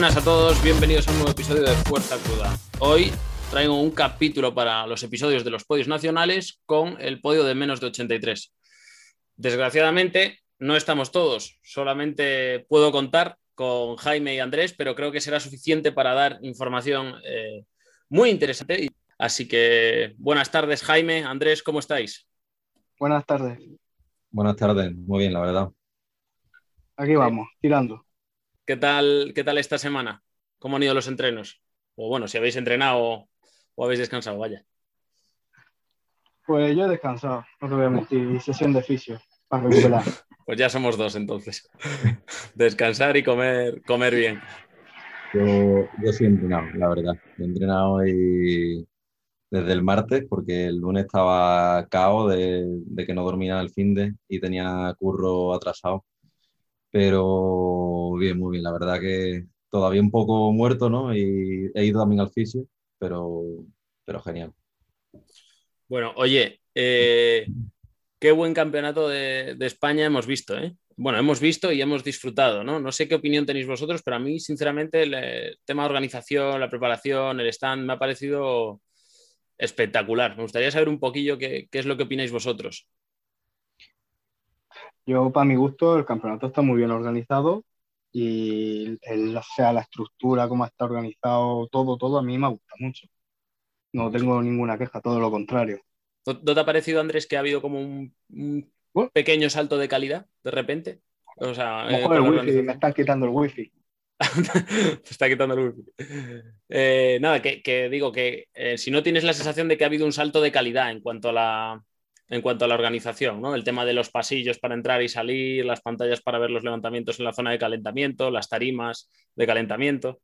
Buenas a todos, bienvenidos a un nuevo episodio de Fuerza Cruda. Hoy traigo un capítulo para los episodios de los podios nacionales con el podio de menos de 83. Desgraciadamente, no estamos todos, solamente puedo contar con Jaime y Andrés, pero creo que será suficiente para dar información eh, muy interesante. Así que buenas tardes, Jaime, Andrés, ¿cómo estáis? Buenas tardes. Buenas tardes, muy bien, la verdad. Aquí vamos, tirando. ¿Qué tal, qué tal esta semana? ¿Cómo han ido los entrenos? O bueno, si habéis entrenado o habéis descansado, vaya. Pues yo he descansado, no te voy a mentir, sesión de fisio para recuperar. pues ya somos dos entonces. Descansar y comer, comer bien. Yo, yo sí he entrenado, la verdad. He entrenado y desde el martes, porque el lunes estaba cao de, de que no dormía el fin de y tenía curro atrasado. Pero bien, muy bien. La verdad que todavía un poco muerto, ¿no? Y he ido también al fisio, pero, pero genial. Bueno, oye, eh, qué buen campeonato de, de, España hemos visto, ¿eh? Bueno, hemos visto y hemos disfrutado, ¿no? No sé qué opinión tenéis vosotros, pero a mí, sinceramente, el tema de organización, la preparación, el stand, me ha parecido espectacular. Me gustaría saber un poquillo qué, qué es lo que opináis vosotros. Yo, para mi gusto, el campeonato está muy bien organizado y el, o sea, la estructura, cómo está organizado, todo, todo a mí me gusta mucho. No tengo ninguna queja, todo lo contrario. ¿No te ha parecido, Andrés, que ha habido como un, un pequeño salto de calidad de repente? O sea, eh, el wifi, me están quitando el wifi. Te está quitando el wifi. Eh, nada, que, que, digo que eh, si no tienes la sensación de que ha habido un salto de calidad en cuanto a la, en cuanto a la organización, ¿no? El tema de los pasillos para entrar y salir, las pantallas para ver los levantamientos en la zona de calentamiento, las tarimas de calentamiento.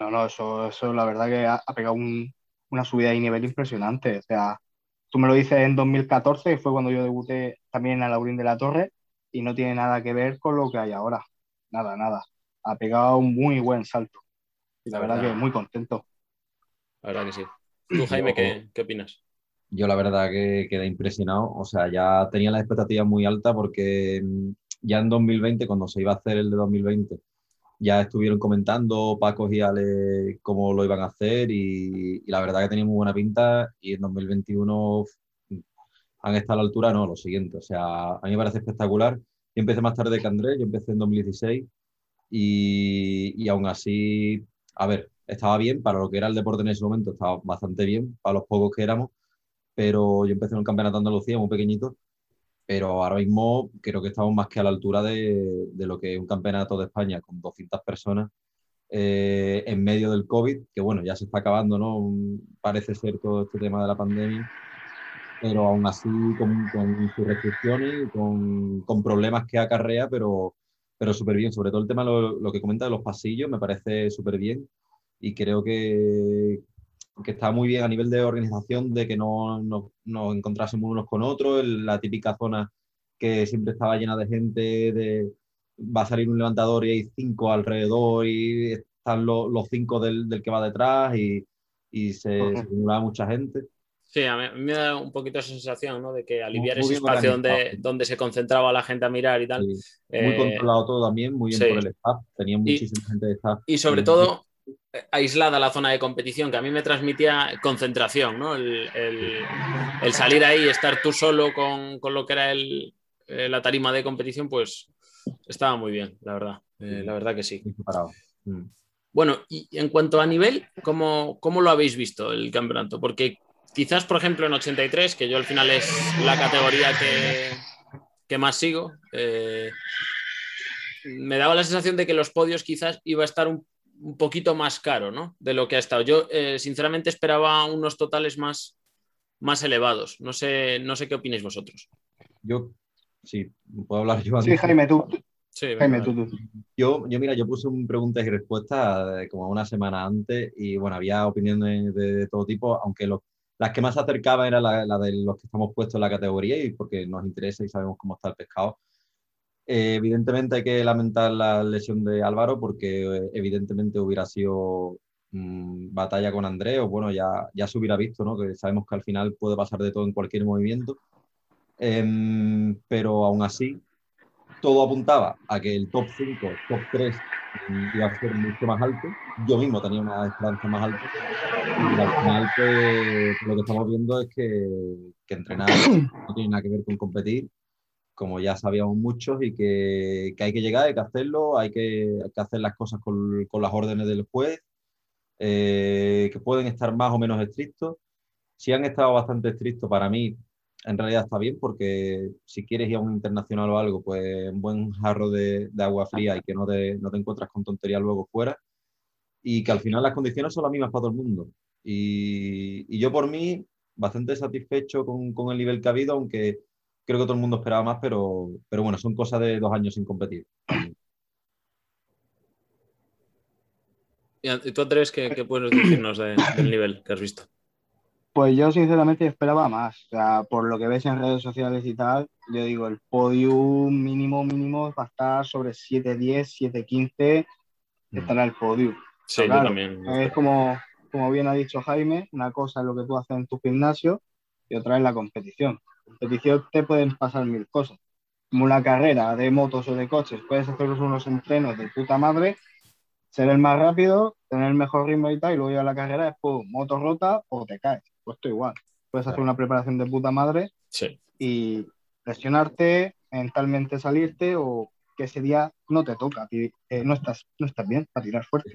No, no, eso, eso la verdad que ha, ha pegado un, una subida de nivel impresionante. O sea, tú me lo dices en 2014, que fue cuando yo debuté también a Laurín de la Torre, y no tiene nada que ver con lo que hay ahora. Nada, nada. Ha pegado un muy buen salto. Y la, la verdad, verdad, que muy contento. La verdad que sí. ¿Tú, Jaime, qué, qué opinas? Yo la verdad que quedé impresionado. O sea, ya tenía las expectativas muy altas porque ya en 2020, cuando se iba a hacer el de 2020, ya estuvieron comentando Paco y Ale cómo lo iban a hacer y, y la verdad que tenía muy buena pinta y en 2021 han estado a la altura, no, lo siguiente. O sea, a mí me parece espectacular. Yo empecé más tarde que Andrés, yo empecé en 2016 y, y aún así, a ver, estaba bien para lo que era el deporte en ese momento, estaba bastante bien para los pocos que éramos pero yo empecé en el campeonato de Andalucía muy pequeñito, pero ahora mismo creo que estamos más que a la altura de, de lo que es un campeonato de España con 200 personas eh, en medio del COVID, que bueno, ya se está acabando, ¿no? Parece ser todo este tema de la pandemia, pero aún así con, con sus restricciones, con, con, problemas que acarrea, pero, pero súper bien. Sobre todo el tema, lo, lo que comenta de los pasillos, me parece súper bien y creo que, que está muy bien a nivel de organización, de que no nos no encontrásemos unos con otros, la típica zona que siempre estaba llena de gente, de va a salir un levantador y hay cinco alrededor y están lo, los cinco del, del, que va detrás y, y se, uh -huh. se acumula mucha gente. Sí, a mí, a mí, me da un poquito esa sensación, ¿no? De que aliviar muy ese espacio donde, donde se concentraba la gente a mirar y tal. Sí. Muy eh, controlado todo también, muy bien sí. por el staff. Tenía muchísima y, gente de staff. Y sobre todo, aislada la zona de competición, que a mí me transmitía concentración, ¿no? El, el, el salir ahí, estar tú solo con, con lo que era el, eh, la tarima de competición, pues estaba muy bien, la verdad. Eh, la verdad que sí. Mm. Bueno, y en cuanto a nivel, ¿cómo, ¿cómo, lo habéis visto el campeonato? Porque quizás, por ejemplo, en 83, que yo al final es la categoría que, que más sigo, eh, me daba la sensación de que los podios quizás iba a estar un un poquito más caro, ¿no? De lo que ha estado. Yo, eh, sinceramente, esperaba unos totales más, más elevados. No sé, no sé qué opináis vosotros. Yo, sí, puedo hablar yo. Sí, Jaime, tú. Sí, Jaime, tú, tú. Yo, yo, mira, yo puse un preguntas y respuestas como una semana antes y, bueno, había opiniones de, de todo tipo, aunque lo, las que más se acercaban era la, la, de los que estamos puestos en la categoría y porque nos interesa y sabemos cómo está el pescado. Eh, evidentemente hay que lamentar la lesión de Álvaro porque eh, evidentemente hubiera sido mmm, batalla con Andrés o bueno, ya, ya se hubiera visto, ¿no? Que sabemos que al final puede pasar de todo en cualquier movimiento. Eh, pero aún así, todo apuntaba a que el top 5, top 3 iba a ser mucho más alto. Yo mismo tenía una esperanza más alta. Y al final, pues, lo que estamos viendo es que, que entrenar no tiene nada que ver con competir, como ya sabíamos muchos, y que, que hay que llegar, hay que hacerlo, hay que, hay que hacer las cosas con, con, las órdenes del juez, eh, que pueden estar más o menos estrictos. Si han estado bastante estrictos, para mí en realidad está bien porque si quieres ir a un internacional o algo, pues un buen jarro de, de agua fría y que no te, no te encuentras con tonterías luego fuera. Y que al final las condiciones son las mismas para todo el mundo. Y, y yo por mí, bastante satisfecho con, con, el nivel que ha habido, aunque creo que todo el mundo esperaba más, pero, pero bueno, son cosas de dos años sin competir. ¿Y tú, Andrés, qué, qué puedes decirnos de, del nivel que has visto? Pues yo sinceramente esperaba más. O sea, por lo que ves en redes sociales y tal, yo digo, el podium mínimo, mínimo va a estar sobre 7-10, 7-15, estará el podium. Sí, claro, también. Es como, como bien ha dicho Jaime, una cosa es lo que tú haces en tu gimnasio y otra es la competición. En competición te pueden pasar mil cosas. Como una carrera de motos o de coches, puedes hacer unos entrenos de puta madre, ser el más rápido, tener el mejor ritmo y tal, y luego ir a la carrera, después moto rota o te caes pues esto igual. Puedes hacer una preparación de puta madre sí. y lesionarte, mentalmente salirte o que ese día no te toca, eh, no, estás, no estás bien para tirar fuerte.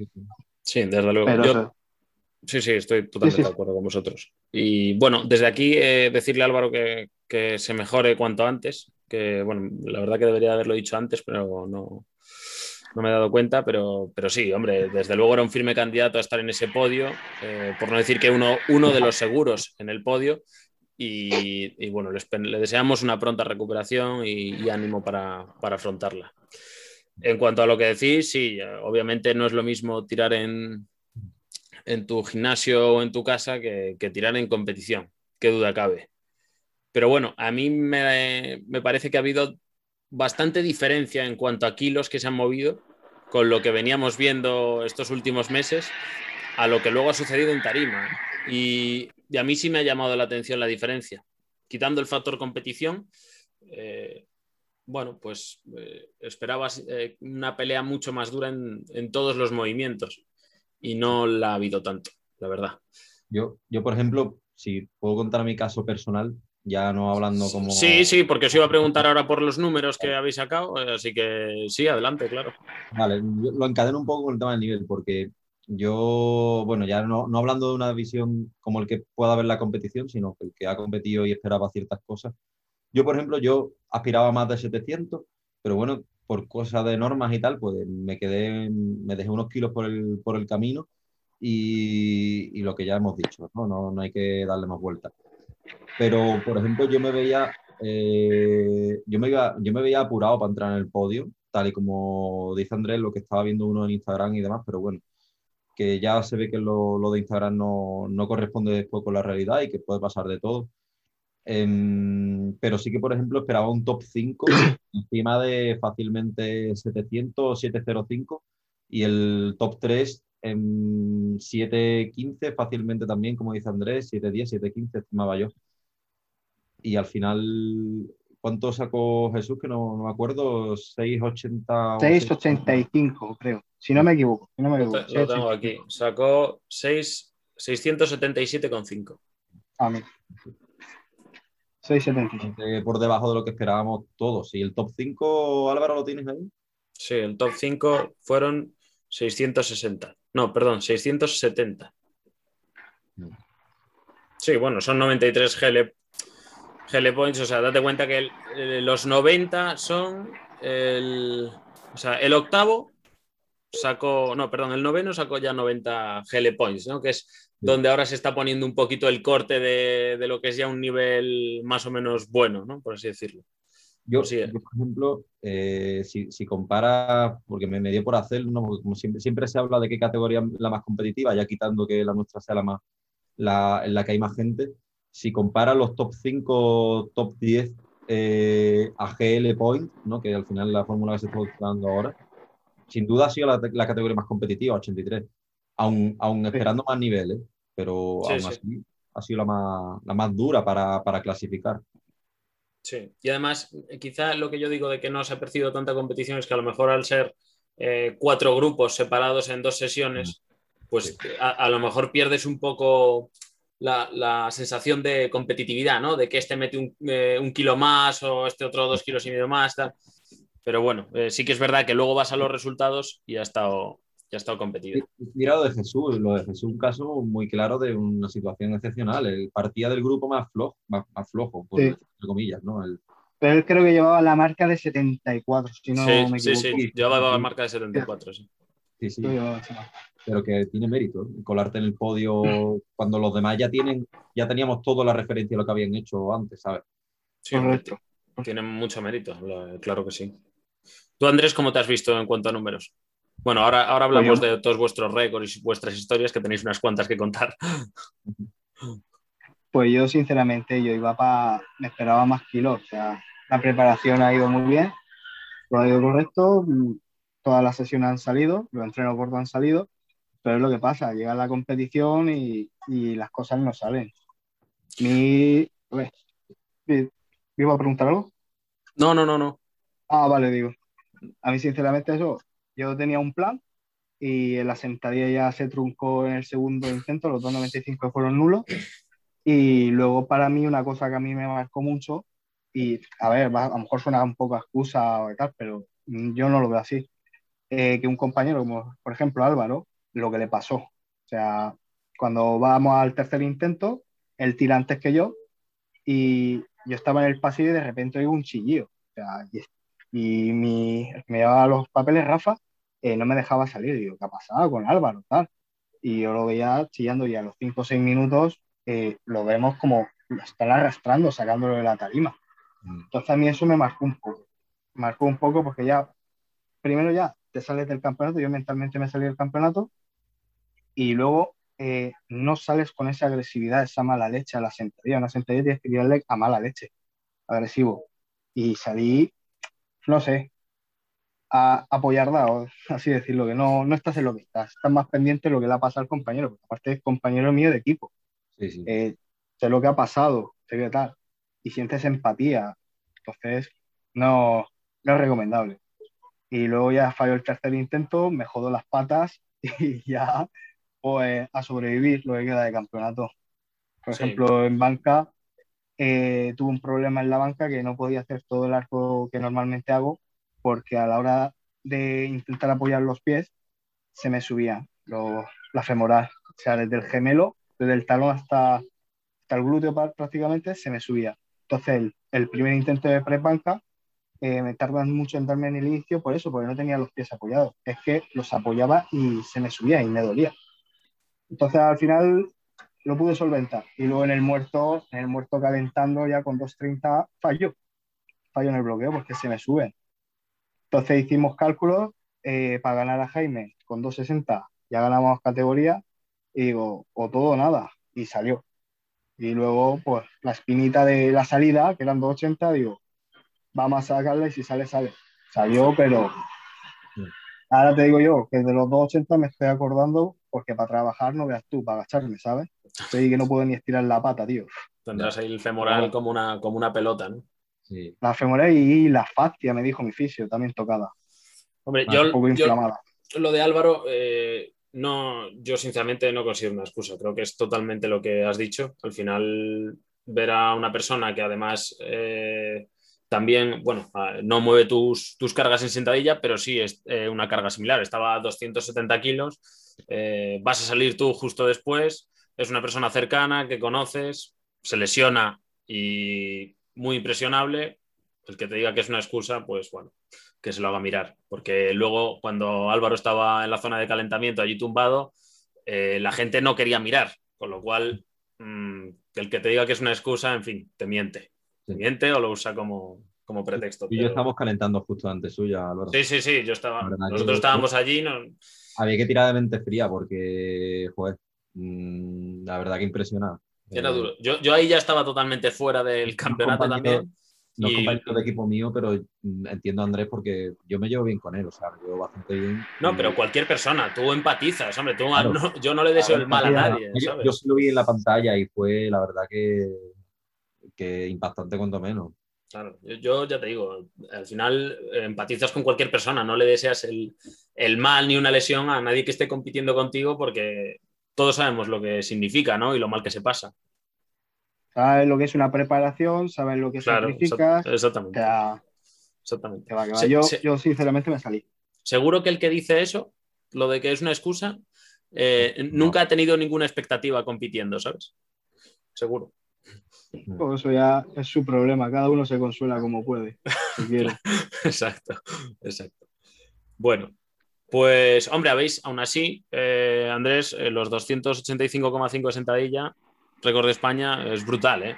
Sí, desde luego. Pero Yo, eso- sí, sí, estoy totalmente Sí, sí. de acuerdo con vosotros. Y bueno, desde aquí eh, decirle a Álvaro que, que se mejore cuanto antes, que bueno, la verdad que debería haberlo dicho antes, pero no, no me he dado cuenta, pero, pero sí, hombre, desde luego era un firme candidato a estar en ese podio, eh, por no decir que uno, uno de los seguros en el podio. Y, y bueno, le, deseamos una pronta recuperación y, y ánimo para, para afrontarla. En cuanto a lo que decís, sí, obviamente no es lo mismo tirar en, en tu gimnasio o en tu casa que, tirar en competición, qué duda cabe. Pero bueno, a mí me, me parece que ha habido bastante diferencia en cuanto a kilos que se han movido con lo que veníamos viendo estos últimos meses a lo que luego ha sucedido en Tarima. Y, y a mí sí me ha llamado la atención la diferencia. Quitando el factor competición, eh, bueno, pues eh, esperabas eh, una pelea mucho más dura en, en todos los movimientos y no la ha habido tanto, la verdad. Yo, yo, por ejemplo, si puedo contar mi caso personal, ya no hablando como... Sí, sí, porque os iba a preguntar ahora por los números que habéis sacado, eh, así que sí, adelante, claro. Vale, yo lo encadeno un poco con el tema del nivel, porque yo, bueno, ya no, no hablando de una visión como el que pueda ver la competición, sino el que ha competido y esperaba ciertas cosas. Yo, por ejemplo, yo aspiraba más de 700, pero bueno, por cosas de normas y tal, pues me quedé, me dejé unos kilos por el, por el camino y, lo que ya hemos dicho, ¿no? No, no hay que darle más vueltas. Pero, por ejemplo, yo me veía, eh, yo, me iba, yo me veía apurado para entrar en el podio, tal y como dice Andrés, lo que estaba viendo uno en Instagram y demás, pero bueno, que ya se ve que lo, lo de Instagram no, no, corresponde después con la realidad y que puede pasar de todo. Eh, pero sí que, por ejemplo, esperaba un top 5 encima de fácilmente 700 705 y el top 3 en 715 fácilmente también, como dice Andrés, 710, 715 estimaba yo. Y al final, ¿cuánto sacó Jesús? Que no, no me acuerdo, 680. 685, creo. Si no me equivoco. Si no me Lo, equivoco. lo tengo aquí. Sacó 6, 677,5. A mí. 675. Eh, por debajo de lo que esperábamos todos. Y el top 5, Álvaro, ¿lo tienes ahí? Sí, el top 5 fueron 660. No, perdón, 670. Sí, bueno, son 93 GL, GL points. O sea, date cuenta que el- eh, los 90 son el. O sea, el octavo sacó. No, perdón, el noveno sacó ya 90 GL points, ¿no? Que es donde ahora se está poniendo un poquito el corte de, de lo que es ya un nivel más o menos bueno, ¿no? Por así decirlo. Yo, Pues sí. yo, por ejemplo, eh, si, si compara, porque me, me dio por hacerlo, ¿no? Como siempre, siempre se habla de qué categoría es la más competitiva, ya quitando que la nuestra sea la más la, en la que hay más gente, si compara los top 5, top 10 eh, a GL Point, ¿no? que al final la fórmula que se está utilizando ahora, sin duda ha sido la, la categoría más competitiva, 83, aún, aún esperando más niveles, pero aún sí. así ha sido la más, la más dura para, para clasificar. Sí, y además, quizá lo que yo digo de que no se ha percibido tanta competición es que a lo mejor al ser eh, cuatro grupos separados en dos sesiones, pues a, lo mejor pierdes un poco la, sensación de competitividad, ¿no? De que este mete un, eh, kilo más o este otro dos kilos y medio más, tal. Pero bueno, eh, sí que es verdad que luego vas a los resultados y ha estado, ya ha estado competido. Mira lo de Jesús, lo de Jesús, un caso muy claro de una situación excepcional. El partía del grupo más flojo, más, flojo, por entre comillas, ¿no? Pero él creo que llevaba la marca de 74, si no sí, me equivoco. Sí, sí, llevaba la marca de 74, sí. Sí, sí. Pero que tiene mérito, colarte en el podio cuando los demás ya tienen, ya teníamos toda la referencia de lo que habían hecho antes, ¿sabes? Sí, correcto. Tiene mucho mérito, claro que sí. Tú, Andrés, ¿cómo te has visto en cuanto a números? Bueno, ahora, ahora hablamos de todos vuestros récords y vuestras historias, que tenéis unas cuantas que contar. Pues yo, sinceramente, yo iba para. Me esperaba más kilos. O sea, la preparación ha ido muy bien, todo ha ido correcto, todas las sesiones han salido, los entrenos gordos han salido, pero es lo que pasa, llega la competición y, las cosas no salen. Mi. ¿Me iba a preguntar algo? No, no, no, no. Ah, vale, digo. A mí, sinceramente, eso yo tenía un plan y la sentadilla ya se truncó en el segundo intento, los 2.95 fueron nulos. Y luego para mí una cosa que a mí me marcó mucho, y a ver, a lo mejor suena un poco excusa o tal, pero yo no lo veo así, eh, que un compañero como por ejemplo Álvaro, lo que le pasó. O sea, cuando vamos al tercer intento, él tira antes que yo y yo estaba en el pasillo y de repente oigo un chillido. O sea, y, mi, me llevaba los papeles, Rafa, eh, no me dejaba salir. Digo, ¿qué ha pasado con Álvaro? Tal. Y yo lo veía chillando y a los 5 o 6 minutos eh, lo vemos como lo están arrastrando, sacándolo de la tarima. Mm. Entonces a mí eso me marcó un poco. Marcó un poco porque ya, primero ya te sales del campeonato, yo mentalmente me salí del campeonato y luego eh, no sales con esa agresividad, esa mala leche a la sentadilla. Una sentadilla tienes que tirarle a mala leche, agresivo. Y salí, no sé, a apoyarla, o así decirlo, que no, no estás en lo que estás, estás más pendiente de lo que le ha pasado al compañero, porque aparte es compañero mío de equipo. Eh, sé lo que ha pasado, sé qué tal, y sientes empatía, entonces no, no es recomendable. Y luego ya falló el tercer intento, me jodo las patas y ya pues a sobrevivir lo que queda de campeonato. Por ejemplo, en banca eh, tuve un problema en la banca que no podía hacer todo el arco que normalmente hago porque a la hora de intentar apoyar los pies se me subía la femoral, o sea, desde el gemelo, desde el talón hasta, hasta el glúteo prácticamente se me subía. Entonces, el, primer intento de pre-banca eh, me tardan mucho en darme en el inicio por eso, porque no tenía los pies apoyados. Es que los apoyaba y se me subía y me dolía. Entonces, al final lo pude solventar. Y luego en el muerto, en el muerto calentando ya con 2.30 falló. Fallo en el bloqueo porque se me sube. Entonces hicimos cálculos eh, para ganar a Jaime con 2.60, ya ganamos categoría y digo, o todo o nada, y salió. Y luego, pues la espinita de la salida, que eran 2.80, digo, vamos a sacarla y si sale, sale. Salió, pero ahora te digo yo que de los 2.80 me estoy acordando porque para trabajar no veas tú, para agacharme, ¿sabes? Estoy que no puedo ni estirar la pata, tío. Tendrás ahí el femoral como una, como una pelota, ¿no? La femoral y la fascia, me dijo mi fisio, también tocada. Hombre, yo, lo de Álvaro, eh, no, yo sinceramente no considero una excusa. Creo que es totalmente lo que has dicho. Al final, ver a una persona que además eh, también, bueno, no mueve tus, tus, cargas en sentadilla, pero sí es eh, una carga similar. Estaba a 270 kilos, vas a salir tú justo después. Es una persona cercana que conoces, se lesiona y muy impresionable, el que te diga que es una excusa, pues bueno, que se lo haga mirar. Porque luego, cuando Álvaro estaba en la zona de calentamiento allí tumbado, eh, la gente no quería mirar, con lo cual, mm, el que te diga que es una excusa, en fin, te miente. Te miente o lo usa como, como pretexto. Y yo estamos calentando justo antes suya, Álvaro. Sí, sí, sí, yo estaba. Nosotros estábamos allí. No... Había que tirar de mente fría porque, joder, mm, la verdad que impresiona. Era duro. Yo, yo ahí ya estaba totalmente fuera del campeonato también. No es compañero de equipo mío, pero entiendo a Andrés porque yo me llevo bien con él, o sea, me llevo bastante bien. No, pero cualquier persona, tú empatizas, hombre, tú, yo no le deseo el mal a nadie. Yo, yo, sí lo vi en la pantalla y fue la verdad que, que impactante cuanto menos. Claro, yo, ya te digo, al final eh, empatizas con cualquier persona, no le deseas el, el, mal ni una lesión a nadie que esté compitiendo contigo porque todos sabemos lo que significa, ¿no? Y lo mal que se pasa. Sabes lo que es una preparación, sabes lo que significa. Exactamente. exactamente. yo, sinceramente me salí. Seguro que el que dice eso, lo de que es una excusa, eh, nunca ha tenido ninguna expectativa compitiendo, ¿sabes? Seguro. Pues eso ya es su problema, cada uno se consuela como puede, si quiere. exacto, exacto. Bueno, pues hombre, habéis, aún así, eh, Andrés, eh, los 285,5 de sentadilla, récord de España, es brutal, ¿eh?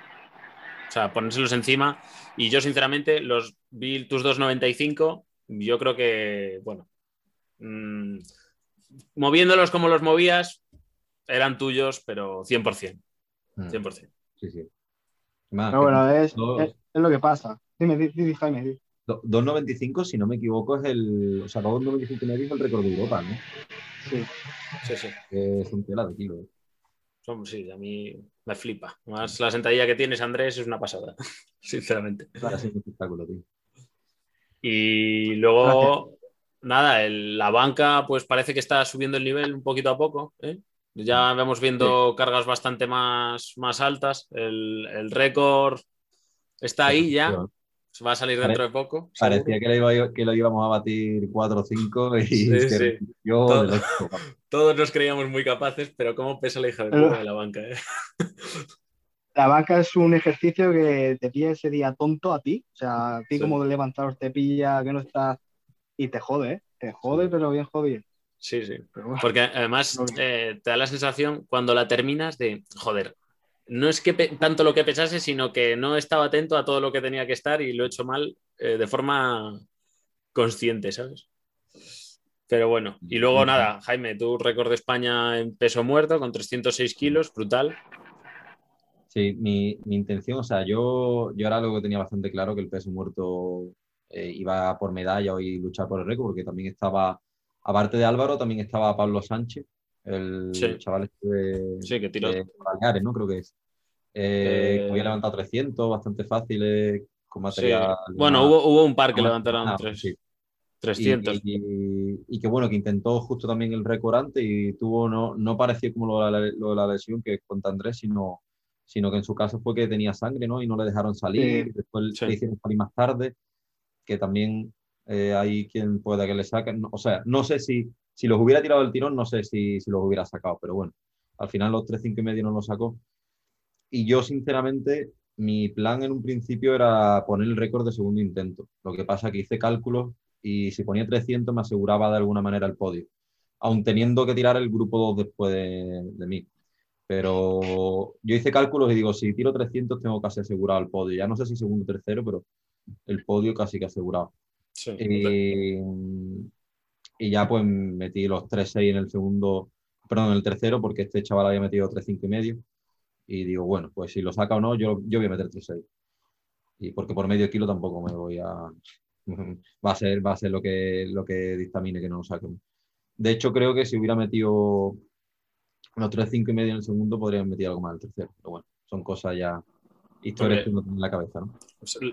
O sea, ponérselos encima. Y yo, sinceramente, los vi tus 295, yo creo que, bueno, mmm, moviéndolos como los movías, eran tuyos, pero 100%. 100%. Sí, sí. bueno, es, lo que pasa. Dime, dime, Jaime. 2.95, si no me equivoco, es el. O sea, 2.95 medio es el récord de Europa, ¿no? Sí. Sí, sí. Es un tela de kilo. Sí, a mí me flipa. Más la sentadilla que tienes, Andrés, es una pasada, sinceramente. Es un espectáculo, tío. Y luego, nada, la banca, pues parece que está subiendo el nivel un poquito a poco. ¿eh? Ya vamos viendo cargas bastante más, más altas. El, el récord está ahí ya. Va a salir dentro de poco. Parecía que lo, que lo, íbamos a batir 4 o 5 y sí, todos nos creíamos muy capaces, pero cómo pesa la hija de, puta de la banca. Eh? La banca es un ejercicio que te pilla ese día tonto a ti. O sea, a ti como de levantaros te pilla que no estás y te jode, ¿eh? Te jode, pero bien jodido. Sí, sí. Porque además eh, te da la sensación cuando la terminas de, joder, no es que tanto lo que pensase, sino que no estaba atento a todo lo que tenía que estar y lo he hecho mal eh, de forma consciente, ¿sabes? Pero bueno, y luego nada, Jaime, tu récord de España en peso muerto con 306 kilos, brutal. Sí, mi, intención, o sea, yo, yo era algo que tenía bastante claro, que el peso muerto eh, iba por medalla y luchar por el récord, porque también estaba, aparte de Álvaro, también estaba Pablo Sánchez, el chaval este de, sí, que tiró. Baleares, ¿no? Creo que es. Eh, había levantado 300, bastante fáciles, con material. Bueno, hubo, hubo, un par que levantaron 300. Y, que bueno, que intentó justo también el récord antes y tuvo, no, no pareció como lo de, la, lesión que contra Andrés, sino, sino que en su caso fue que tenía sangre, ¿no? Y no le dejaron salir, y después le hicieron salir más tarde, que también eh, hay quien pueda que le saquen. O sea, no sé si si los hubiera tirado el tirón, no sé si, los hubiera sacado, pero bueno, al final los 3, 5 y medio no los sacó. Y yo, sinceramente, mi plan en un principio era poner el récord de segundo intento. Lo que pasa es que hice cálculos y si ponía 300 me aseguraba de alguna manera el podio, aun teniendo que tirar el grupo 2 después de, mí. Pero yo hice cálculos y digo, si tiro 300 tengo casi asegurado el podio. Ya no sé si segundo o tercero, pero el podio casi que asegurado. Sí, y ya pues metí los 3-6 en el segundo, perdón, en el tercero, porque este chaval había metido 3-5 y medio. Y digo, bueno, pues si lo saca o no, yo, yo voy a meter 3-6. Y porque por medio kilo tampoco me voy a. va a ser, va a ser lo que, lo que dictamine que no lo saquen. De hecho, creo que si hubiera metido los 3-5 y medio en el segundo, podría haber metido algo más en el tercero. Pero bueno, son cosas ya historias que uno tiene en la cabeza, ¿no?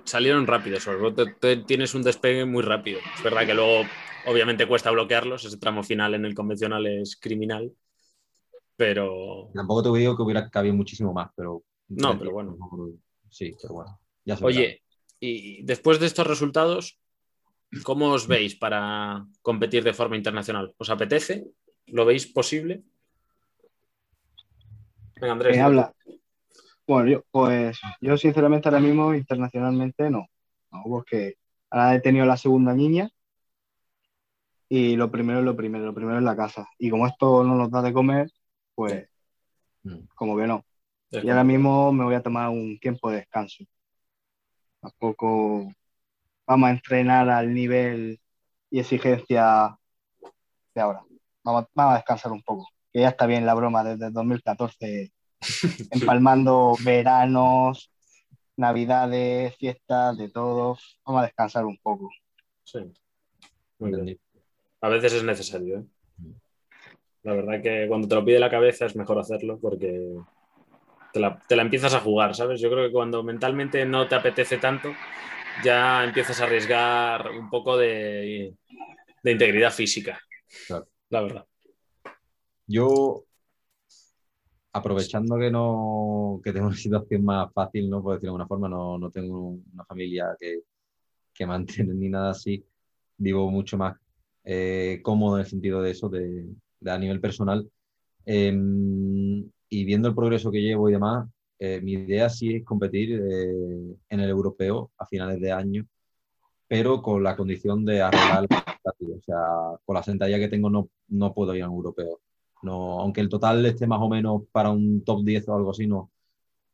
Salieron rápido, sobre todo tienes un despegue muy rápido. Es verdad que luego Obviamente cuesta bloquearlos, ese tramo final en el convencional es criminal, pero... Tampoco te digo que hubiera cabido muchísimo más, pero... No, pero bueno. Sí, pero bueno. Oye, y después de estos resultados, ¿cómo os veis para competir de forma internacional? ¿Os apetece? ¿Lo veis posible? Venga, Andrés. habla? Bueno, yo, pues yo sinceramente ahora mismo internacionalmente no. No, porque ahora he tenido la segunda niña y lo primero es lo primero, lo primero es la casa. Y como esto no nos da de comer, pues mm. como que no. Y ahora mismo me voy a tomar un tiempo de descanso. Tampoco vamos a entrenar al nivel y exigencia de ahora. Vamos, vamos a descansar un poco. Que ya está bien la broma desde 2014, empalmando veranos, navidades, fiestas, de todo. Vamos a descansar un poco. Sí. Muy bien. A veces es necesario. ¿eh? La verdad que cuando te lo pide la cabeza es mejor hacerlo porque te la, te la empiezas a jugar, ¿sabes? Yo creo que cuando mentalmente no te apetece tanto, ya empiezas a arriesgar un poco de, de integridad física. Claro. La verdad. Yo, aprovechando que no que tengo una situación más fácil, no puedo decir de alguna forma, no, no tengo una familia que, que mantiene ni nada así, vivo mucho más eh, cómodo en el sentido de eso, de a nivel personal. Em, y viendo el progreso que llevo y demás, eh, mi idea sí es competir eh, en el europeo a finales de año, pero con la condición de arreglar la expectativa. O sea, con la sentadilla que tengo no, no puedo ir a un europeo. No, aunque el total esté más o menos para un top 10 o algo así, no,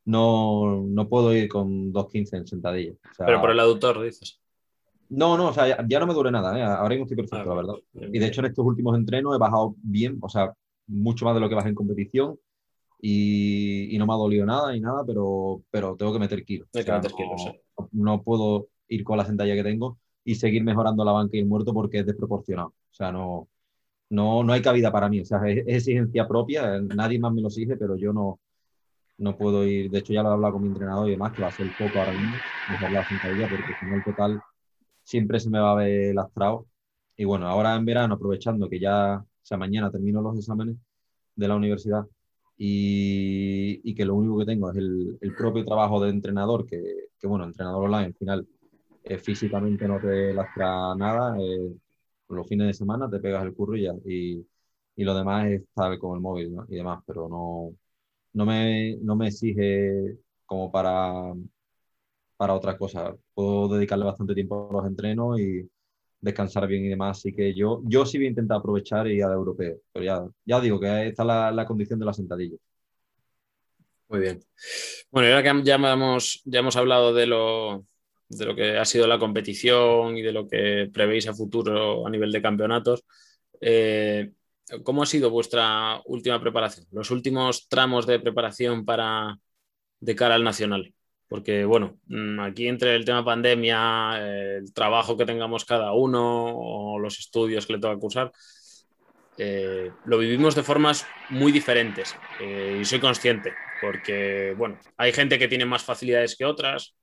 no, no puedo ir con 2.15 en sentadilla. O sea, Pero por el aductor, dices. No, no, o sea, ya, ya no me duele nada, ¿eh? ahora mismo estoy perfecto, Ah, la verdad. bien, Y de hecho en estos últimos entrenos he bajado bien, o sea, mucho más de lo que bajé en competición y, y no me ha dolido nada ni nada, pero, pero tengo que meter kilos. Hay O que sea, meter no, kilos, sí. no puedo ir con la sentadilla que tengo y seguir mejorando la banca y el muerto porque es desproporcionado. O sea, no, no, no hay cabida para mí. O sea, es, es exigencia propia, nadie más me lo exige, pero yo no, no puedo ir. De hecho, ya lo he hablado con mi entrenador y demás, que va a ser poco ahora mismo, mejorar la sentadilla, porque si no el total siempre se me va a ver lastrado. Y bueno, ahora en verano, aprovechando que ya, o sea, mañana termino los exámenes de la universidad y, y que lo único que tengo es el, el propio trabajo de entrenador, que, que, bueno, entrenador online al final eh, físicamente no te lastra nada, eh, los fines de semana te pegas el curro y y, lo demás es estar con el móvil ¿no? y demás, pero no, no, me, no me exige como para, para otra cosa. Puedo dedicarle bastante tiempo a los entrenos y descansar bien y demás. Así que yo, yo sí voy a intentar aprovechar y ir al europeo. Pero ya, ya digo que está la, la condición de la sentadilla. Muy bien. Bueno, ahora que ya hemos, ya hemos hablado de lo, de lo que ha sido la competición y de lo que prevéis a futuro a nivel de campeonatos, eh, ¿cómo ha sido vuestra última preparación? Los últimos tramos de preparación para de cara al nacional. Porque, bueno, mm, aquí entre el tema pandemia, el trabajo que tengamos cada uno o los estudios que le toca cursar, eh, lo vivimos de formas muy diferentes. Eh, y soy consciente, porque, bueno, hay gente que tiene más facilidades que otras,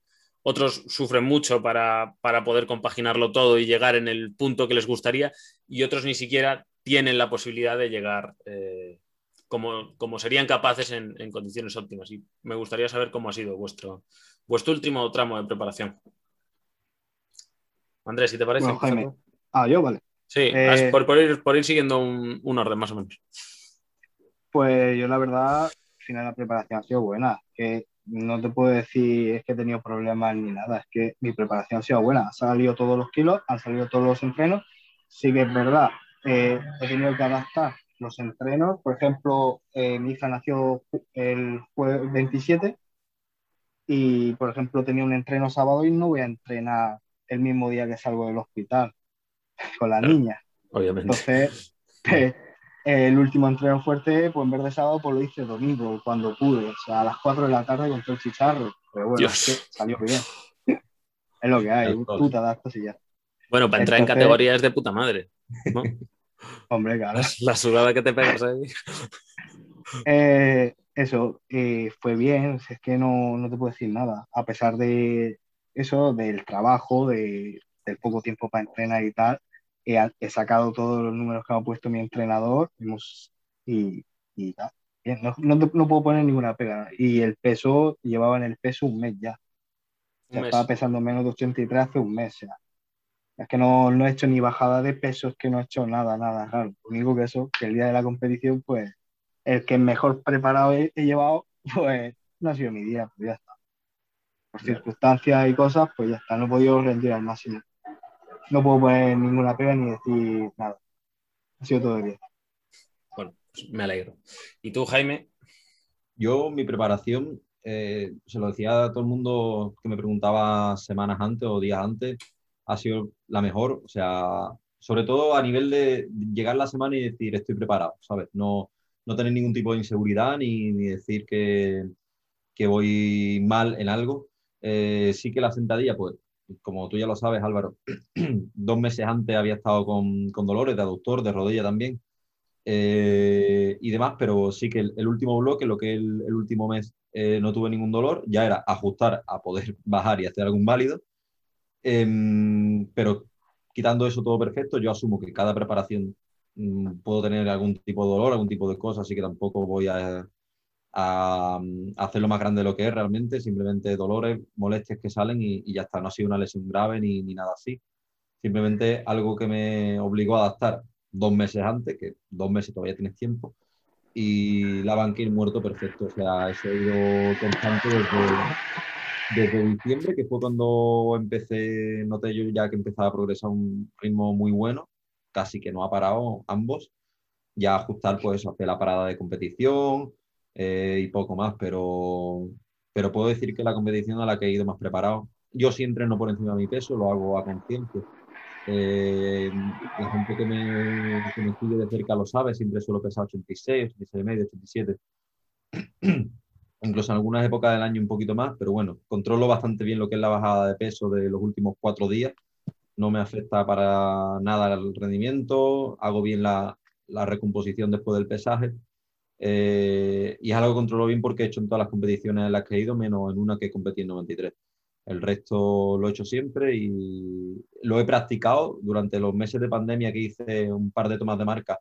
otros sufren mucho para, para poder compaginarlo todo y llegar en el punto que les gustaría, y otros ni siquiera tienen la posibilidad de llegar eh, como, como, serían capaces en, en, condiciones óptimas. Y me gustaría saber cómo ha sido vuestro, vuestro último tramo de preparación. Andrés, si te parece. Bueno, Jaime. Ah, yo, vale. Sí, eh, por, por, ir, por, ir, siguiendo un, un, orden más o menos. Pues yo la verdad, al final la preparación ha sido buena. Que no te puedo decir es que he tenido problemas ni nada, es que mi preparación ha sido buena. Han salido todos los kilos, han salido todos los entrenos. Sí que es verdad, eh, he tenido que adaptar los entrenos. Por ejemplo, eh, mi hija nació el jueves 27 y, por ejemplo, tenía un entreno sábado y no voy a entrenar el mismo día que salgo del hospital con la claro, niña. Obviamente. Entonces, eh, el último entreno fuerte, pues en vez de sábado, pues lo hice domingo, cuando pude, o sea, a las 4 de la tarde con todo el chicharro. Pero bueno, es que salió bien. es lo que hay, adaptas y ya. Bueno, para entrar Entonces, en categorías de puta madre. ¿no? Hombre, claro. La, sudada que te pegas ahí. Eh, eso, eh, fue bien, es que no, no, te puedo decir nada, a pesar de eso, del trabajo, de, del poco tiempo para entrenar y tal, he, he, sacado todos los números que me ha puesto mi entrenador hemos, y, y tal. Bien, no, no, no, puedo poner ninguna pega. Y el peso, llevaba en el peso un mes ya. O sea, estaba pesando menos de 83 hace un mes ya. Es que no, no, he hecho ni bajada de peso, es que no he hecho nada, nada raro. Lo único que eso, que el día de la competición, pues, el que mejor preparado he, he llevado, pues, no ha sido mi día, pues ya está. Por circunstancias y cosas, pues ya está, no he podido rendir al máximo. No puedo poner ninguna pega ni decir nada. Ha sido todo bien. Bueno, pues me alegro. ¿Y tú, Jaime? Yo, mi preparación, eh, se lo decía a todo el mundo que me preguntaba semanas antes o días antes, ha sido la mejor. O sea, sobre todo a nivel de llegar la semana y decir estoy preparado, ¿sabes? No, no tener ningún tipo de inseguridad ni, ni decir que, que, voy mal en algo. Eh, sí que la sentadilla, pues, como tú ya lo sabes, Álvaro, dos meses antes había estado con, con dolores de aductor, de rodilla también. eh, y demás, pero sí que el, último bloque, lo que el, el último mes eh, no tuve ningún dolor, ya era ajustar a poder bajar y hacer algún válido. Em, pero quitando eso todo perfecto, yo asumo que cada preparación mm, puedo tener algún tipo de dolor, algún tipo de cosa, así que tampoco voy a, a, hacerlo más grande de lo que es realmente, simplemente dolores, molestias que salen y, ya está, no ha sido una lesión grave ni, ni nada así. Simplemente algo que me obligó a adaptar dos meses antes, que dos meses todavía tienes tiempo, y la banquilla muerto perfecto. O sea, eso ha ido constante desde, desde diciembre, que fue cuando empecé, noté yo ya que empezaba a progresar a un ritmo muy bueno, casi que no ha parado ambos. Ya ajustar, pues, hacer la parada de competición eh, y poco más, pero, pero puedo decir que la competición a la que he ido más preparado. Yo siempre no por encima de mi peso, lo hago a conciencia eh, la gente que me, que me sigue de cerca lo sabe, siempre suelo pesar 86, 86 medio, 87. Incluso en algunas épocas del año un poquito más, pero bueno, controlo bastante bien lo que es la bajada de peso de los últimos cuatro días. No me afecta para nada el rendimiento, hago bien la, recomposición después del pesaje. Eh, y es algo que controlo bien porque he hecho en todas las competiciones en las que he ido, menos en una que competí en 93. El resto lo he hecho siempre y lo he practicado durante los meses de pandemia que hice un par de tomas de marca.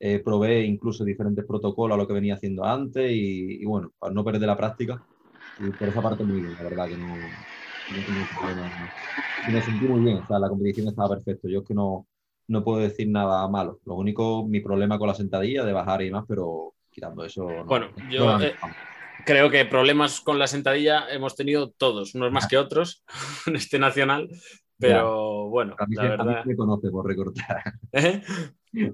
Eh, probé incluso diferentes protocolos a lo que venía haciendo antes y, bueno, para no perder la práctica. Y por esa parte muy bien, la verdad que no, Y me sentí muy bien, o sea, la competición estaba perfecta. Yo es que no, no puedo decir nada malo. Lo único, mi problema con la sentadilla, de bajar y más, pero quitando eso. bueno, yo creo que problemas con la sentadilla hemos tenido todos, unos más que otros en este nacional, pero bueno, a mí, la verdad... a mí me conoce por recortar. ¿Eh?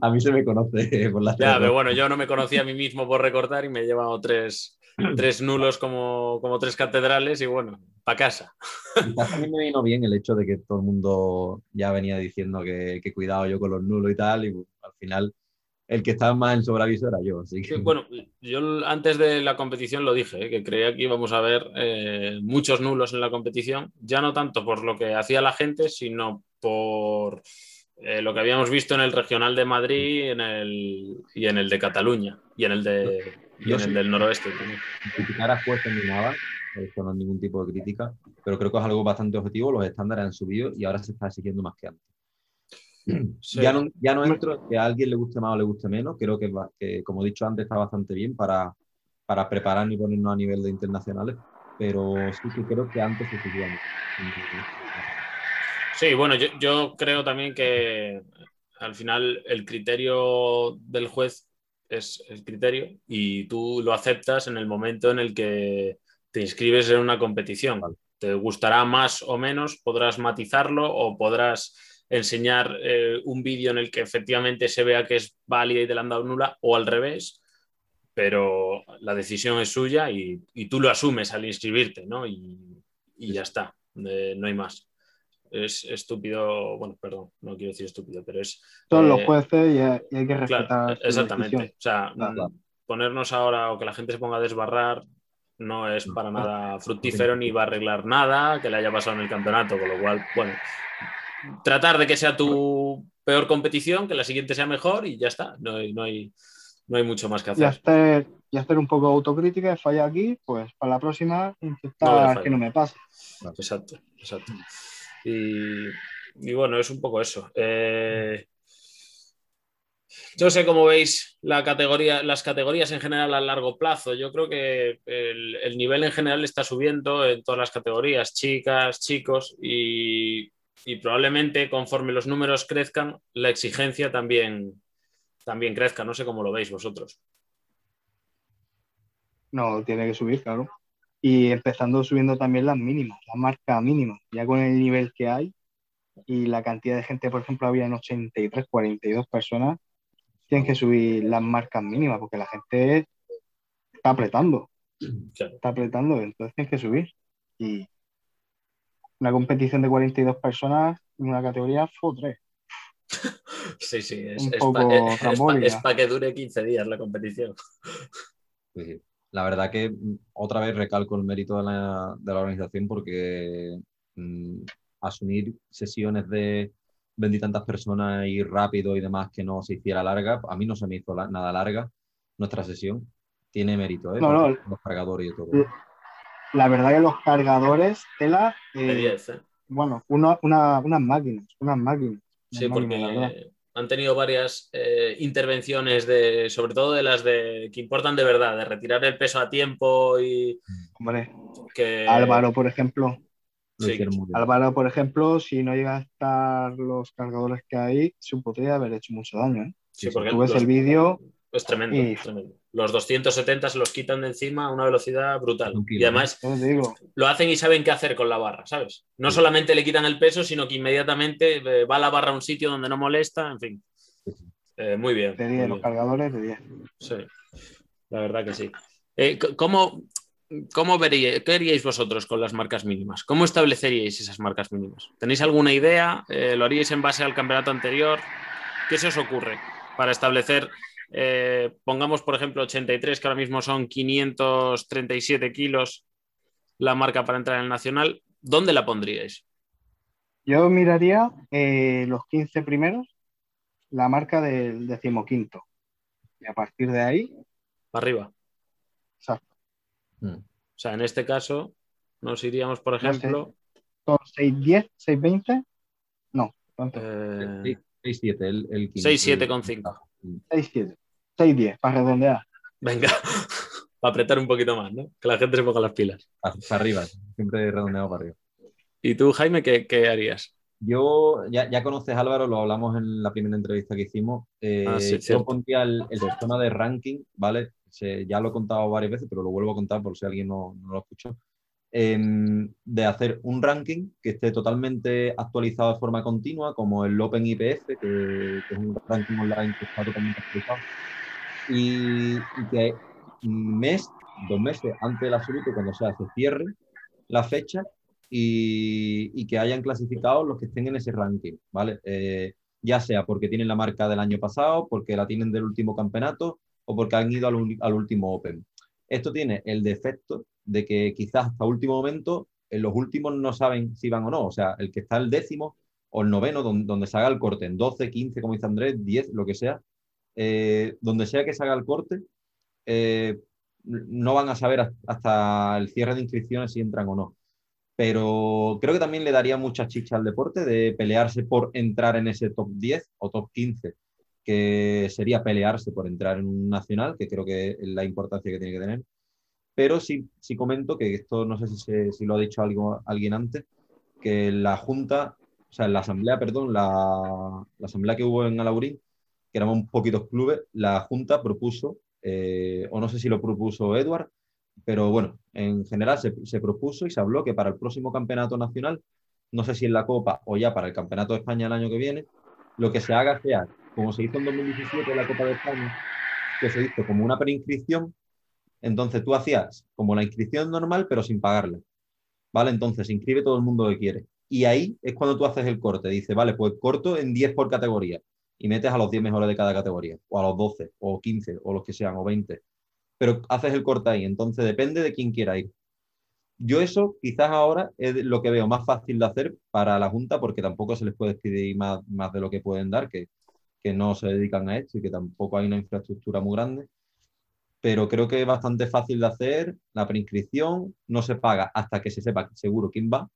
A mí se me conoce por la Ya, pero bueno, yo no me conocía a mí mismo por recortar y me he llevado tres, tres nulos como, como tres catedrales y bueno, para casa. a mí me vino bien el hecho de que todo el mundo ya venía diciendo que, que cuidado yo con los nulos y tal, y al final el que estaba más en sobreaviso era yo. Así que... Bueno, yo antes de la competición lo dije, ¿eh? que creía que íbamos a ver eh, muchos nulos en la competición, ya no tanto por lo que hacía la gente, sino por eh, lo que habíamos visto en el regional de Madrid en el, y en el de Cataluña y en el, de, y en el del noroeste. Criticar a jueces ni nada, esto no es ningún tipo de crítica, pero creo que es algo bastante objetivo, los estándares han subido y ahora se está exigiendo más que antes. Ya, no, ya no entro que a alguien le guste más o le guste menos. Creo que, que como he dicho antes, está bastante bien para, para preparar y ponernos a nivel de internacionales. Pero sí que creo que antes se estudiamos. Sí, bueno, yo, yo creo también que al final el criterio del juez es el criterio y tú lo aceptas en el momento en el que te inscribes en una competición. Te gustará más o menos, podrás matizarlo o podrás enseñar eh, un vídeo en el que efectivamente se vea que es válida y te la han dado nula o al revés, pero la decisión es suya y, tú lo asumes al inscribirte, ¿no? Y, ya está, eh, no hay más. Es estúpido, bueno, perdón, no quiero decir estúpido, pero es... Todos los eh, jueces y hay, que respetar. exactamente, o sea, ponernos ahora o que la gente se ponga a desbarrar no es para nada fructífero ni va a arreglar nada que le haya pasado en el campeonato, con lo cual, bueno, tratar de que sea tu peor competición, que la siguiente sea mejor y ya está. No hay, no hay, no hay mucho más que hacer. Y hacer, un poco autocrítica, falla aquí, pues para la próxima intentar que no me pase. Exacto, exacto. Y, bueno, es un poco eso. Eh, yo sé cómo veis la categoría, las categorías en general a largo plazo. Yo creo que el, el, nivel en general está subiendo en todas las categorías, chicas, chicos, y y probablemente conforme los números crezcan, la exigencia también, también crezca. No sé cómo lo veis vosotros. No, tiene que subir, claro. Y empezando subiendo también las mínimas, la marca mínima, ya con el nivel que hay y la cantidad de gente, por ejemplo, había en 83, 42 personas, tienen que subir las marcas mínimas porque la gente está apretando. Está apretando, entonces tienen que subir. Y una competición de 42 personas en una categoría fue 3. Sí, sí, es, para que dure 15 días la competición. La verdad que mm, otra vez recalco el mérito de la, organización porque mm, asumir sesiones de vendí tantas personas y rápido y demás que no se hiciera larga. A mí no se me hizo nada larga nuestra sesión. Tiene mérito, ¿eh? No, no. Los cargadores y todo. La verdad que los cargadores, tela. De eh, 10, ¿eh? bueno, una- unas máquinas, unas máquinas. Sí, unas máquinas, la verdad. porque han tenido varias eh, intervenciones de, sobre todo de las de que importan de verdad, de retirar el peso a tiempo y Hombre, que Álvaro, por ejemplo, Lo sí. Álvaro, por ejemplo, si no llega a estar los cargadores que hay, se podría haber hecho mucho daño. ¿eh? Sí, porque Tú ves los- el vídeo, es tremendo, y- es tremendo. Los 270 se los quitan de encima a una velocidad brutal. Y además digo, lo hacen y saben qué hacer con la barra, ¿sabes? No Sí. solamente le quitan el peso, sino que inmediatamente eh, va la barra a un sitio donde no molesta, en fin. Eh, muy bien. de muy 10, los cargadores de 10. Sí, la verdad que sí. Eh, ¿Cómo, cómo veríais, qué haríais vosotros con las marcas mínimas? ¿Cómo estableceríais esas marcas mínimas? ¿Tenéis alguna idea? Eh, ¿Lo haríais en base al campeonato anterior? ¿Qué se os ocurre para establecer, eh, pongamos por ejemplo 83, que ahora mismo son 537 kilos la marca para entrar en el nacional? ¿Dónde la pondríais? Yo miraría eh, los 15 primeros, la marca del decimoquinto. Y a partir de ahí, Para arriba. exacto, Mm. O sea, en este caso nos iríamos, por sé. ejemplo, son 610, 620, no, ¿cuánto? eh, 6-7, el, el 15. 6-7 con 5. 610, 610, para redondear. Venga, para apretar un poquito más, ¿no? Que la gente se ponga las pilas. Para, arriba, siempre redondeado para arriba. ¿Y tú, Jaime, qué, qué harías? Yo, ya, ya conoces Álvaro, lo hablamos en la primera entrevista que hicimos. Eh, Ah, sí, yo pondría el, el sistema de ranking, ¿vale? Se- ya lo he contado varias veces, pero lo vuelvo a contar por si alguien no, no lo escuchó. Em, de hacer un ranking que esté totalmente actualizado de forma continua, como el Open IPF, que, que es un ranking online que está totalmente actualizado. Y, y que mes, dos meses antes del absoluto, cuando se cierre la fecha y, y que hayan clasificado los que estén en ese ranking, ¿vale? Eh, ya sea porque tienen la marca del año pasado, porque la tienen del último campeonato o porque han ido al, al último Open. Esto tiene el defecto de que quizás hasta último momento, en los últimos no saben si van o no. O sea, el que está el décimo o el noveno, donde, se haga el corte, en 12, 15, como dice Andrés, 10, lo que sea, eh, donde sea que se haga el corte, eh, no van a saber has- hasta el cierre de inscripciones si entran o no. Pero creo que también le daría mucha chicha al deporte de pelearse por entrar en ese top 10 o top 15, que sería pelearse por entrar en un nacional, que creo que es la importancia que tiene que tener. Pero sí, sí comento que esto, no sé si, si lo ha dicho algo, alguien antes, que la Junta, o sea, la Asamblea, perdón, la, la Asamblea que hubo en Alaurín, que éramos un poquitos clubes, la Junta propuso, eh, o no sé si lo propuso Edward, pero bueno, en general se, se propuso y se habló que para el próximo campeonato nacional, no sé si en la Copa o ya para el Campeonato de España el año que viene, lo que se haga sea, como se hizo en 2017 en la Copa de España, que se hizo como una preinscripción, entonces tú hacías como la inscripción normal, pero sin pagarla. ¿Vale? Entonces inscribe todo el mundo que quiere. Y ahí es cuando tú haces el corte. Dice, vale, pues corto en 10 por categoría. Y metes a los 10 mejores de cada categoría. O a los 12, o 15, o los que sean, o 20. Pero haces el corte ahí. Entonces depende de quién quiera ir. Yo eso quizás ahora es lo que veo más fácil de hacer para la Junta, porque tampoco se les puede pedir más, más de lo que pueden dar, que, que no se dedican a esto y que tampoco hay una infraestructura muy grande pero creo que es bastante fácil de hacer. La preinscripción no se paga hasta que se sepa seguro quién va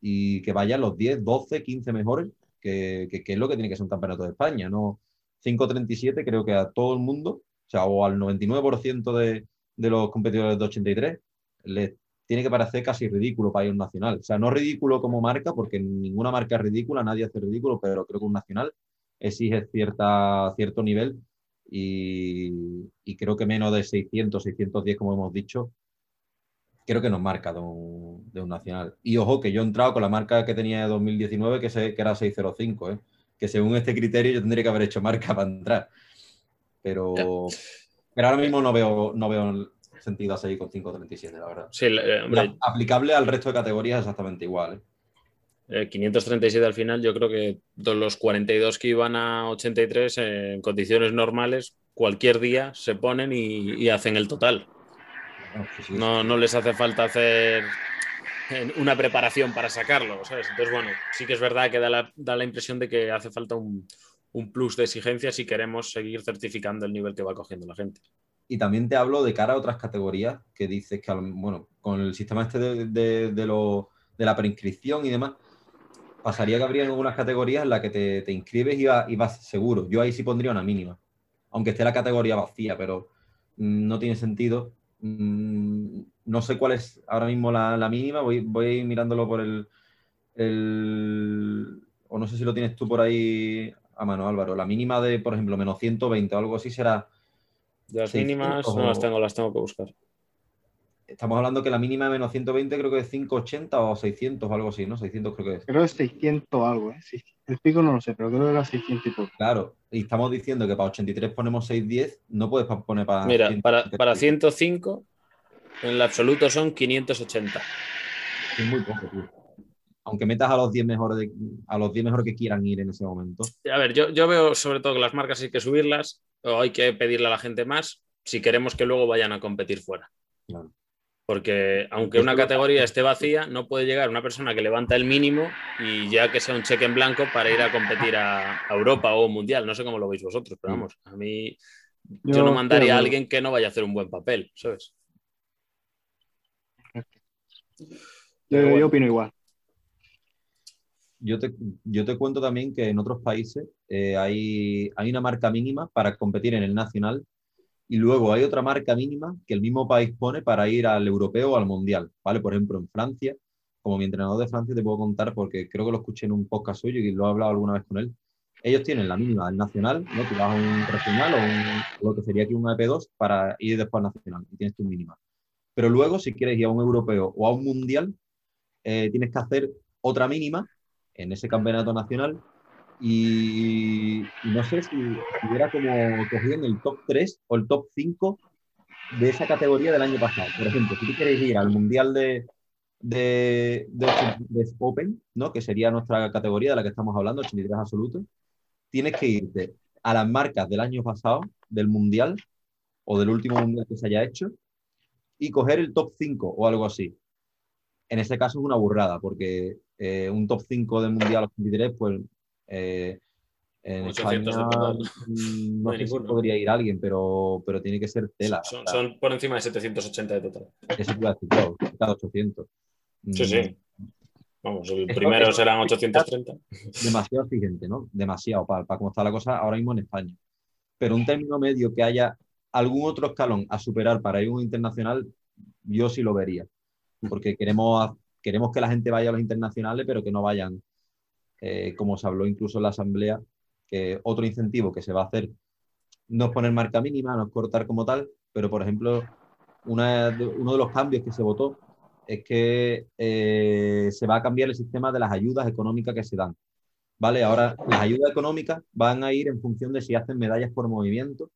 y que vayan los 10, 12, 15 mejores, que, que- que es lo que tiene que ser un campeonato de España. No 5.37 creo que a todo el mundo, o sea, o al 99% de, de los competidores de 83, les tiene que parecer casi ridículo para ir a un nacional. O sea, no ridículo como marca, porque ninguna marca es ridícula, nadie hace ridículo, pero creo que un nacional exige cierta, cierto nivel y, y creo que menos de 600, 610, como hemos dicho, creo que nos marca de un, de un nacional. Y ojo, que yo he entrado con la marca que tenía de 2019, que, se, que era 605, ¿eh? que según este criterio yo tendría que haber hecho marca para entrar. Pero, pero ahora mismo no veo, no veo sentido a seguir con 537, la verdad. Sí, eh, hombre, aplicable al resto de categorías exactamente igual. ¿eh? Eh, 537 al final, yo creo que de los 42 que iban a 83 eh, en condiciones normales, cualquier día se ponen y, y hacen el total. No. No, no les hace falta hacer una preparación para sacarlo, ¿sabes? Entonces, bueno, sí que es verdad que da la, da la impresión de que hace falta un, un, plus de exigencia si queremos seguir certificando el nivel que va cogiendo la gente. Y también te hablo de cara a otras categorías que dices que, bueno, con el sistema este de, de, de, lo, de la preinscripción y demás, pasaría que habría algunas categorías en las que te, te inscribes y, va, y vas seguro. Yo ahí sí pondría una mínima, aunque esté la categoría vacía, pero mmm, no tiene sentido. Mmm, no sé cuál es ahora mismo la, la mínima, voy, voy mirándolo por el, el, O no sé si lo tienes tú por ahí a mano, Álvaro. La mínima de, por ejemplo, menos 120 o algo así será las mínimas no las tengo, las tengo que buscar. Estamos hablando que la mínima de menos 120 creo que es 580 o 600 o algo así, ¿no? 600 creo que es. Creo que es 600 algo, ¿eh? Sí. El pico no lo sé, pero creo que era 600 y poco. Claro, y estamos diciendo que para 83 ponemos 610, no puedes poner para... Mira, para, para 105 en el absoluto son 580. Es muy poco, tío. Aunque metas a los 10 mejores, de, a los 10 mejores que quieran ir en ese momento. A ver, yo, yo veo sobre todo que las marcas hay que subirlas o hay que pedirle a la gente más si queremos que luego vayan a competir fuera. Claro. Porque aunque una categoría esté vacía, no puede llegar una persona que levanta el mínimo y ya que sea un cheque en blanco para ir a competir a, a Europa o Mundial. No sé cómo lo veis vosotros, pero vamos, a mí yo, yo no mandaría a alguien que no vaya a hacer un buen papel, ¿sabes? Yo, bueno. yo opino igual. Yo te, yo te, cuento también que en otros países eh, hay, hay, una marca mínima para competir en el nacional y luego hay otra marca mínima que el mismo país pone para ir al europeo o al mundial. ¿vale? Por ejemplo, en Francia, como mi entrenador de Francia te puedo contar porque creo que lo escuché en un podcast suyo y lo he hablado alguna vez con él. Ellos tienen la mínima del nacional, ¿no? Tú vas a un regional o un, lo que sería aquí un EP2 para ir después al nacional y tienes tu mínima. Pero luego, si quieres ir a un europeo o a un mundial, eh, tienes que hacer otra mínima en ese campeonato nacional. Y, no sé si hubiera como cogido en el top 3 o el top 5 de esa categoría del año pasado. Por ejemplo, si tú quieres ir al mundial de, de, de, Open, ¿no? que sería nuestra categoría de la que estamos hablando, 83 absoluto, tienes que irte a las marcas del año pasado, del mundial o del último mundial que se haya hecho, y coger el top 5 o algo así. En ese caso es una burrada, porque eh, un top 5 del Mundial 83, pues eh, en España no sé si podría ir alguien, pero, pero tiene que ser tela. Son, son, por encima de 780 de total. Eso te decir, claro, cada 800. Sí, sí. Vamos, el primero serán 830. Demasiado exigente, ¿no? Demasiado para, para cómo está la cosa ahora mismo en España. Pero un término medio que haya algún otro escalón a superar para ir a un internacional, yo sí lo vería. Porque queremos, queremos que la gente vaya a los internacionales, pero que no vayan, eh, como se habló incluso en la asamblea, que otro incentivo que se va a hacer no es poner marca mínima, no es cortar como tal, pero por ejemplo, una, uno de los cambios que se votó es que eh, se va a cambiar el sistema de las ayudas económicas que se dan. ¿Vale? Ahora las ayudas económicas van a ir en función de si hacen medallas por movimiento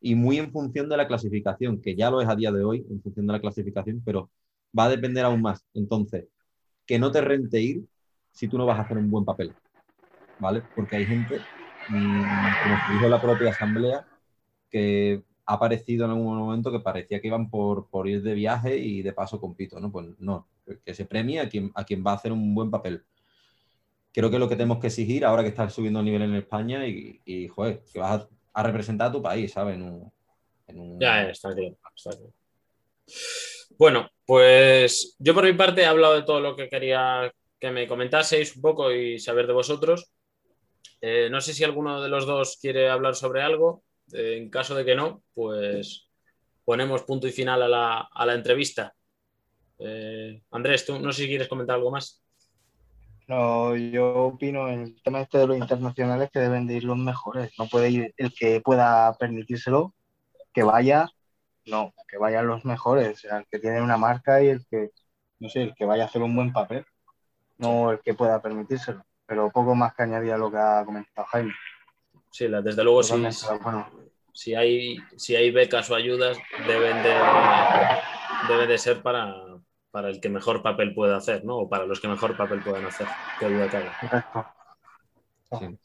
y muy en función de la clasificación, que ya lo es a día de hoy, en función de la clasificación, pero va a depender aún más. Entonces, que no te rente ir si tú no vas a hacer un buen papel, ¿vale? Porque hay gente, mmm, como dijo la propia asamblea, que ha aparecido en algún momento que parecía que iban por, por ir de viaje y de paso compito, ¿no? Pues no, que se premie a quien, a quien va a hacer un buen papel. Creo que lo que tenemos que exigir ahora que estás subiendo el nivel en España y, y que vas a representar a tu país, ¿sabes? Ya, está claro, está claro. Bueno, pues yo por mi parte he hablado de todo lo que quería que me comentaseis un poco y saber de vosotros. Eh, no sé si alguno de los dos quiere hablar sobre algo. Eh, en caso de que no, pues ponemos punto y final a la, a la entrevista. Eh, Andrés, tú no sé si quieres comentar algo más. No, yo opino en el tema este de los internacionales que deben de ir los mejores. No puede ir el que pueda permitírselo, que vaya, no, que vayan los mejores, el que tiene una marca y el que, no sé, el que vaya a hacer un buen papel, no el que pueda permitírselo. Pero poco más que añadir a lo que ha comentado Jaime. Sí, desde luego sí. Bueno. Si hay, si hay becas o ayudas, deben de, deben de ser para, para el que mejor papel pueda hacer, ¿no? O para los que mejor papel puedan hacer. Qué duda cabe. Correcto. Sí.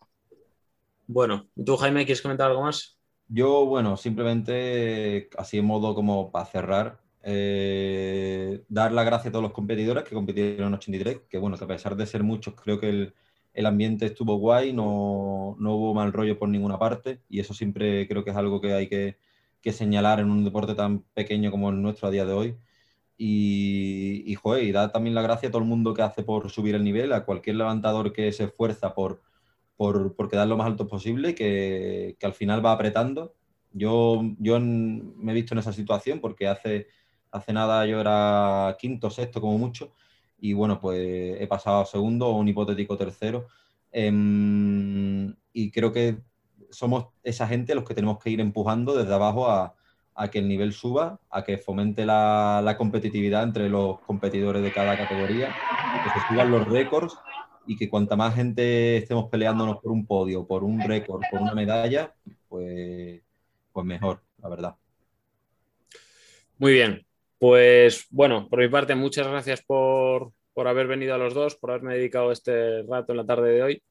Bueno, ¿tú, Jaime, quieres comentar algo más? Yo, bueno, simplemente así en modo como para cerrar, Eh, dar las gracias a todos los competidores que compitieron en 83, que bueno, que a pesar de ser muchos, creo que el, el ambiente estuvo guay, no, no, hubo mal rollo por ninguna parte y eso siempre creo que es algo que hay que, que, señalar en un deporte tan pequeño como el nuestro a día de hoy. Y, y, joder, y dar también la gracia a todo el mundo que hace por subir el nivel, a cualquier levantador que se esfuerza por, por, por quedar lo más alto posible, que, que al final va apretando. Yo, yo me he visto en esa situación porque hace, hace nada yo era quinto, sexto como mucho, y bueno, pues he pasado a segundo o un hipotético tercero. Em, y creo que somos esa gente los que tenemos que ir empujando desde abajo a, que el nivel suba, a que fomente la, la, competitividad entre los competidores de cada categoría, que se suban los récords y que cuanta más gente estemos peleándonos por un podio, por un récord, por una medalla, pues, pues mejor, la verdad. Muy bien, pues bueno, por mi parte, muchas gracias por, por, haber venido a los dos, por haberme dedicado este rato en la tarde de hoy.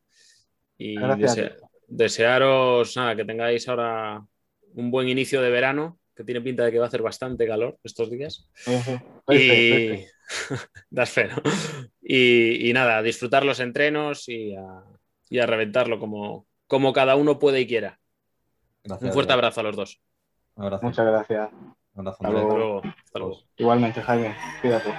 Y dese desearos nada, que tengáis ahora un buen inicio de verano, que tiene pinta de que va a hacer bastante calor estos días. Uh -huh. Y das fe, ¿no? y, y, nada, disfrutar los entrenos y a, y a reventarlo como, como, cada uno puede y quiera. Gracias, un fuerte abrazo a los dos. Abrazo. Muchas gracias. Un abrazo. Hasta luego. Igualmente, Jaime. Cuídate.